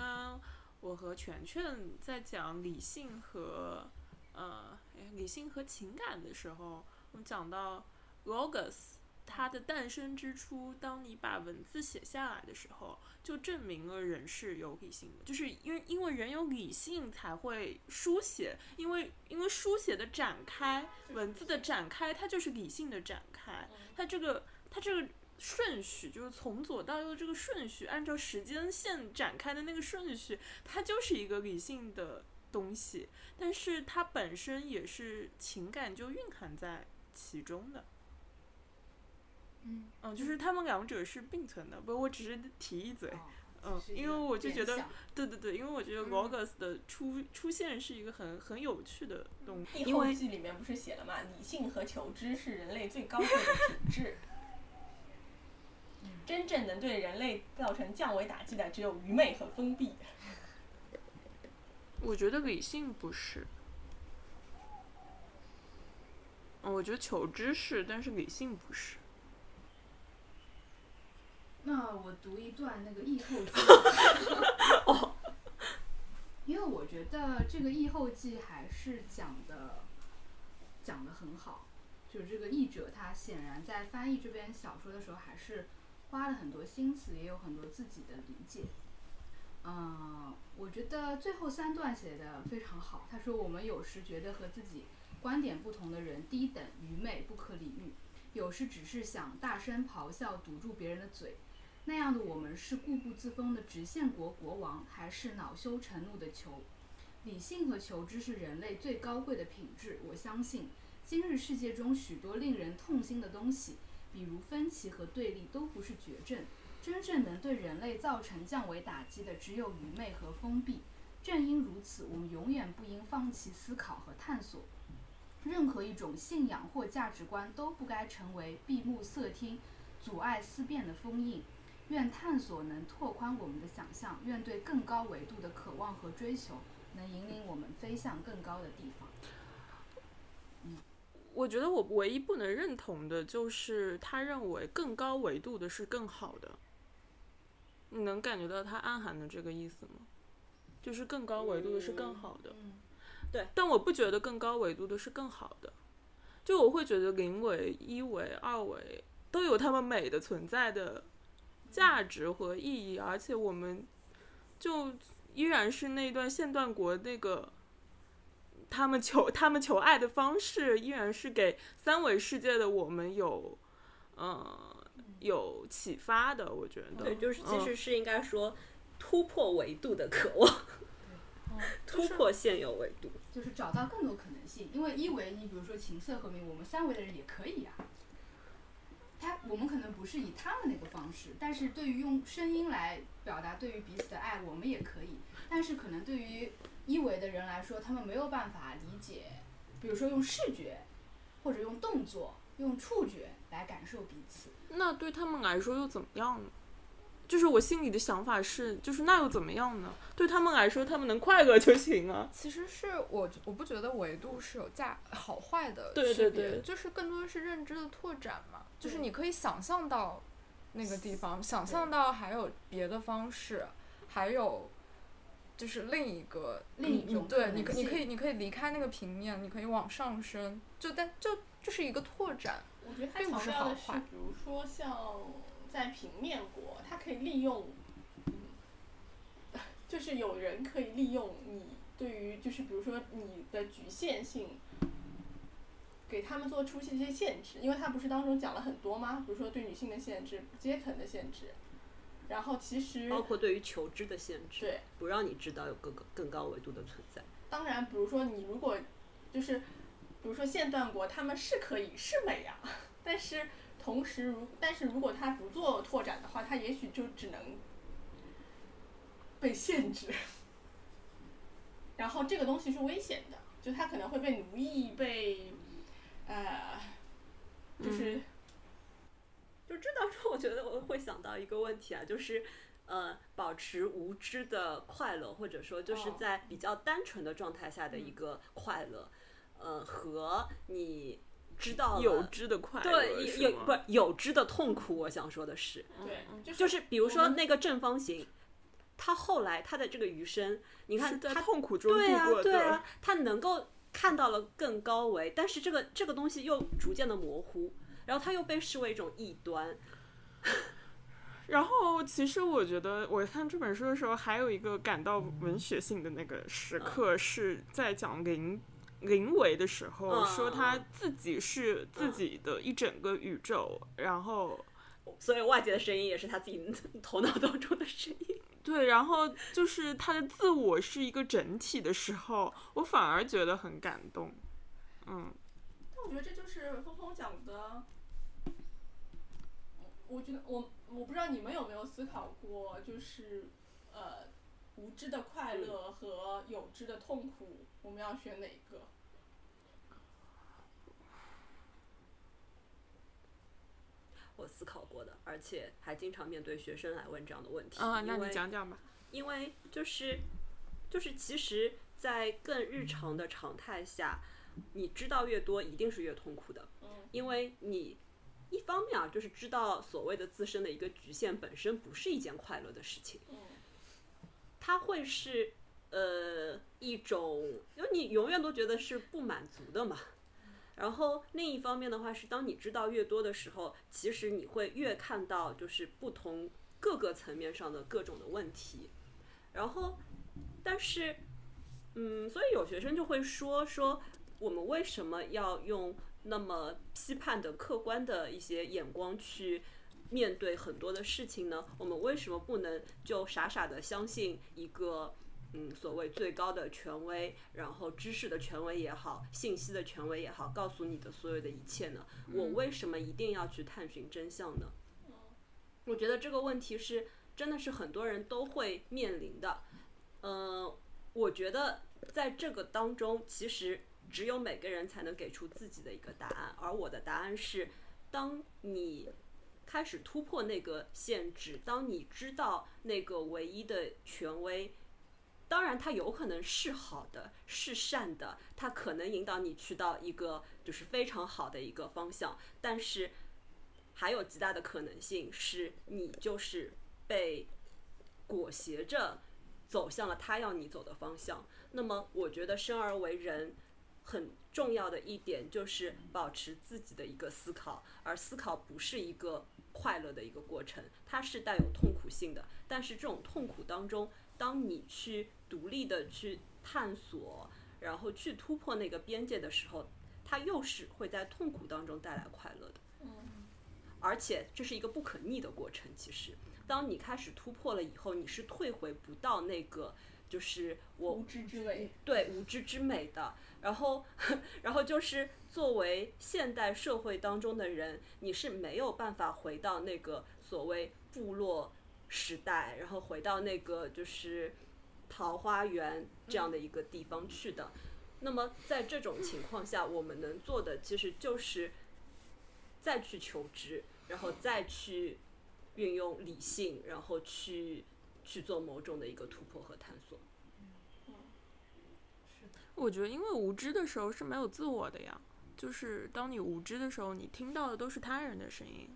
我和全全在讲理性和呃哎理性和情感的时候，我们讲到 logos 它的诞生之初，当你把文字写下来的时候，就证明了人是有理性的，就是因为因为人有理性才会书写，因为因为书写的展开，文字的展开，它就是理性的展开，它这个它这个顺序就是从左到右这个顺序，按照时间线展开的那个顺序，它就是一个理性的东西，但是它本身也是情感就蕴含在其中的。嗯嗯，就是他们两者是并存的，不，我只是提一嘴。嗯因为我就觉得对对对，因为我觉得嗯 logos 的出出现是一个很很有趣的东西。易后记里面不是写了嘛，理性和求知是人类最高贵的品质。真正能对人类造成降维打击的，只有愚昧和封闭。我觉得理性不是。嗯，我觉得求知是，但是理性不是。那我读一段那个译后记。*laughs* 因为我觉得这个译后记还是讲的讲的很好，就是这个译者他显然在翻译这篇小说的时候，还是花了很多心思，也有很多自己的理解。嗯，我觉得最后三段写的非常好。他说：“我们有时觉得和自己观点不同的人低等、愚昧、不可理喻；有时只是想大声咆哮，堵住别人的嘴。那样的我们是固步自封的直线国国王，还是恼羞成怒的囚？理性和求知是人类最高贵的品质。我相信，今日世界中许多令人痛心的东西，比如分歧和对立，都不是绝症。真正能对人类造成降维打击的，只有愚昧和封闭。正因如此，我们永远不应放弃思考和探索。任何一种信仰或价值观都不该成为闭目塞听、阻碍思辨的封印。愿探索能拓宽我们的想象，愿对更高维度的渴望和追求能引领我们飞向更高的地方。我觉得我唯一不能认同的就是他认为更高维度的是更好的。你能感觉到他暗含的这个意思吗？就是更高维度的是更好的。嗯对。但我不觉得更高维度的是更好的，就我会觉得零维、一维、二维都有它们美的存在的价值和意义，而且我们就依然是那段线段国那个。他们求 *laughs* 他们求爱的方式依然是给三维世界的我们有，呃，有启发的。我觉得，对，就是其嗯实是应该说突破维度的渴望，*laughs* 突破现有维度。就是找到更多可能性，因为一维你比如说琴瑟和鸣，我们三维的人也可以啊。他我们可能不是以他们那个方式，但是对于用声音来表达对于彼此的爱，我们也可以。但是可能对于一维的人来说，他们没有办法理解，比如说用视觉，或者用动作、用触觉来感受彼此。那对他们来说又怎么样呢？就是我心里的想法是，就是那又怎么样呢？对他们来说，他们能快乐就行啊。其实是我我不觉得维度是有价好坏的对区别，对对就是更多的是认知的拓展嘛，就是你可以想象到那个地方，想象到还有别的方式，还有就是另一个另一种对，你可你可以你可以离开那个平面，你可以往上升，就但就就是一个拓展，我觉得它强调的是，比如说像在平面国，它可以利用，嗯，*laughs* 就是有人可以利用你对于就是比如说你的局限性，给他们做出一些限制，因为他不是当中讲了很多吗？比如说对女性的限制、阶层的限制，然后其实包括对于求知的限制，对，不让你知道有更更高维度的存在。当然，比如说你如果就是，比如说线段国，他们是可以是美啊，但是同时如但是如果他不做拓展的话，他也许就只能被限制。然后这个东西是危险的，就他可能会被奴役，被呃，就是、就这当中，我觉得我会想到一个问题啊，就是呃，保持无知的快乐，或者说就是哦在比较单纯的状态下的一个快乐。呃，和你知道了有知的快乐，对有不有知的痛苦，我想说的是，对，就就是比如说那个正方形，他后来他的这个余生，你看他痛苦中度对啊过的对啊，他能够看到了更高维，但是这个这个东西又逐渐的模糊，然后他又被视为一种异端。*laughs* 然后，其实我觉得我看这本书的时候，还有一个感到文学性的那个时刻，是在讲林林维的时候，嗯说他自己是自己的一整个宇宙，然后所以外界的声音也是他自己头脑当中的声音。*laughs* 对，然后就是他的自我是一个整体的时候，我反而觉得很感动。嗯，但我觉得这就是峰峰讲的。我觉得我我不知道你们有没有思考过，就是呃，无知的快乐和有知的痛苦，我们要选哪一个？*laughs* 我思考过的，而且还经常面对学生来问这样的问题。啊，那你因为讲讲吧。因为就是就是其实，在更日常的常态下，你知道越多，一定是越痛苦的。嗯因为你一方面啊，就是知道所谓的自身的一个局限本身不是一件快乐的事情，嗯它会是呃一种，因为你永远都觉得是不满足的嘛。然后另一方面的话是，当你知道越多的时候，其实你会越看到就是不同各个层面上的各种的问题。然后，但是，嗯，所以有学生就会说说，我们为什么要用那么批判的、客观的一些眼光去面对很多的事情呢？我们为什么不能就傻傻的相信一个？嗯，所谓最高的权威，然后知识的权威也好，信息的权威也好，告诉你的所有的一切呢？我为什么一定要去探寻真相呢？我觉得这个问题是真的是很多人都会面临的。呃，我觉得在这个当中，其实只有每个人才能给出自己的一个答案，而我的答案是，当你开始突破那个限制，当你知道那个唯一的权威。当然，它有可能是好的，是善的，它可能引导你去到一个就是非常好的一个方向，但是还有极大的可能性是你就是被裹挟着走向了他要你走的方向。那么，我觉得生而为人很重要的一点就是保持自己的一个思考，而思考不是一个快乐的一个过程，它是带有痛苦性的。但是这种痛苦当中，当你去独立的去探索，然后去突破那个边界的时候，它又是会在痛苦当中带来快乐的。嗯而且这是一个不可逆的过程。其实，当你开始突破了以后，你是退回不到那个就是我无知之味。对无知之美的。然后，*laughs* 然后就是作为现代社会当中的人，你是没有办法回到那个所谓部落时代，然后回到那个就是桃花源这样的一个地方去的。那么在这种情况下，我们能做的其实就是再去求知，然后再去运用理性，然后去去做某种的一个突破和探索。我觉得，因为无知的时候是没有自我的呀，就是当你无知的时候，你听到的都是他人的声音，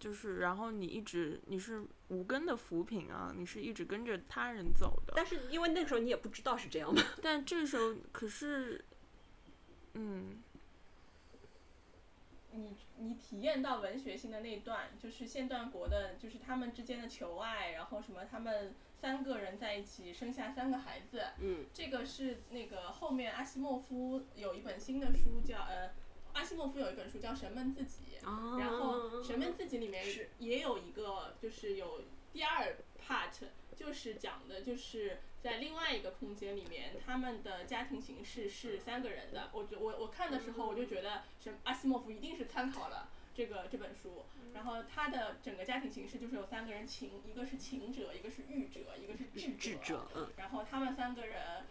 就是然后你一直你是无根的浮萍啊，你是一直跟着他人走的。但是因为那个时候你也不知道是这样嘛，但这时候可是，嗯，你你体验到文学性的那一段，就是线段国的，就是他们之间的求爱，然后什么他们三个人在一起生下三个孩子，嗯，这个是那个后面阿西莫夫有一本新的书叫呃，阿西莫夫有一本书叫《神们自己》，哦然后《神们自己》里面也有一个，就是有第二 part，就是讲的就是在另外一个空间里面，他们的家庭形式是三个人的。我觉我我看的时候，我就觉得是阿西莫夫一定是参考了这个这本书，然后他的整个家庭形式就是有三个人情，一个是情者，一个是欲者，一个是智智者，嗯，然后他们三个人，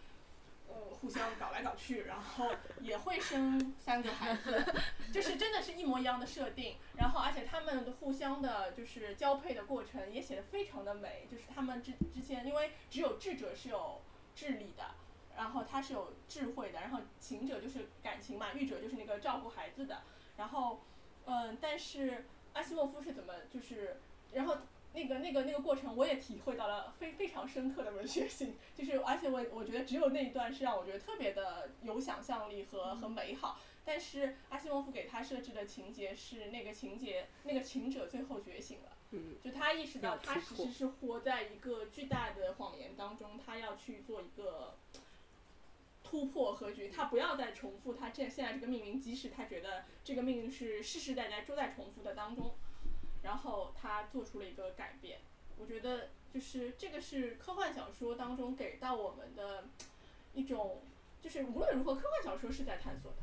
呃，互相搞来搞去，然后也会生三个孩子，*laughs* 就是真的是一模一样的设定。然后而且他们互相的就是交配的过程也写得非常的美，就是他们之之间，因为只有智者是有智力的。然后他是有智慧的，然后情者就是感情嘛，愚者就是那个照顾孩子的。然后，嗯，但是阿西莫夫是怎么就是，然后那个那个那个过程我也体会到了非非常深刻的文学性，就是而且我我觉得只有那一段是让我觉得特别的有想象力和和美好。但是阿西莫夫给他设置的情节是那个情节，那个情者最后觉醒了，嗯，就他意识到他其实是活在一个巨大的谎言当中，他要去做一个突破和局，他不要再重复他这现在这个命运，即使他觉得这个命运是世世代代都在重复的当中，然后他做出了一个改变。我觉得就是这个是科幻小说当中给到我们的一种，就是无论如何，科幻小说是在探索的。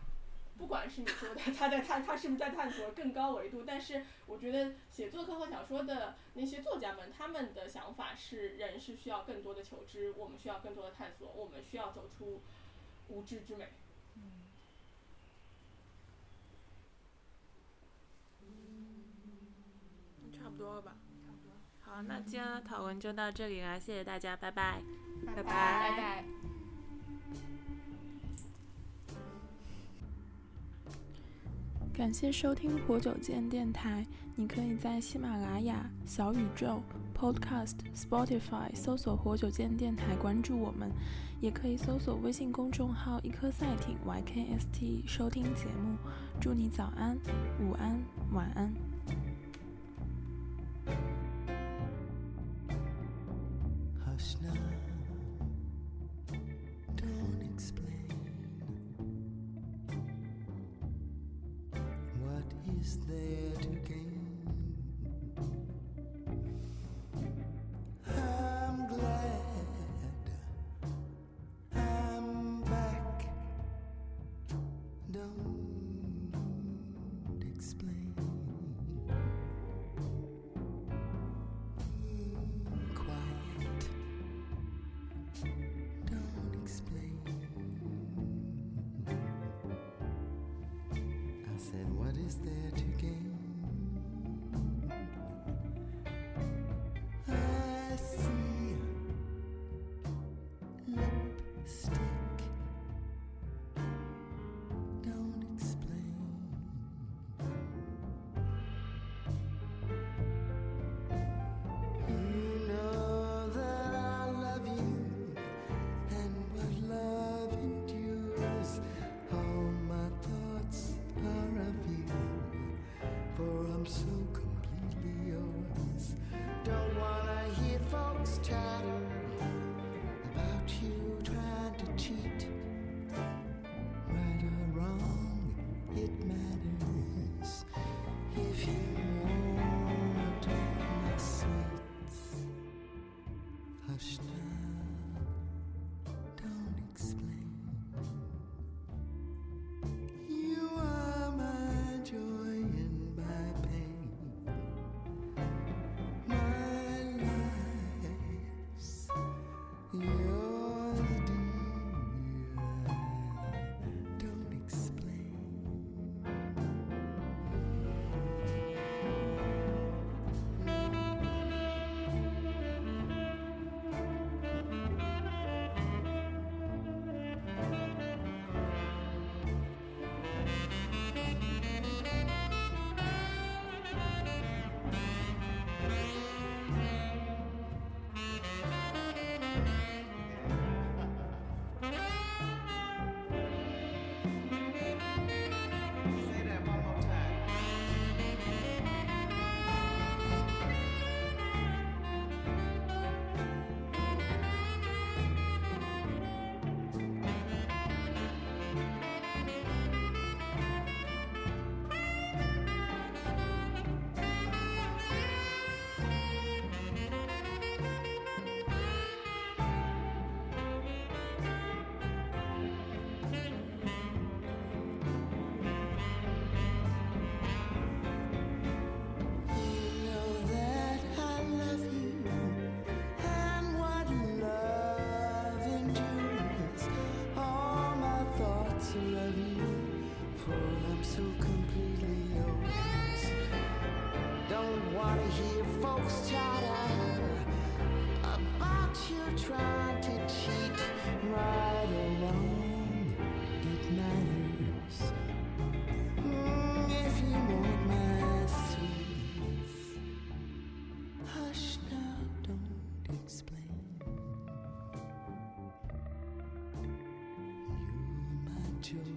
不管是你说的他在探，他是不是在探索更高维度？但是我觉得写作科幻小说的那些作家们，他们的想法是人是需要更多的求知，我们需要更多的探索，我们需要走出无知之美。差不多了吧？好，那今天的讨论就到这里了，谢谢大家，拜拜，拜拜，拜拜。感谢收听活久见电台。你可以在喜马拉雅、小宇宙、Podcast、Spotify 搜索“活久见电台”，关注我们；也可以搜索微信公众号“一颗赛艇 ”（YKST） 收听节目。祝你早安、午安、晚安。hush now. Don't explain. What is there to do? hear folks chatter about you trying to cheat right. It matters mm, if you want my. Hush now, don't explain. You're my joy.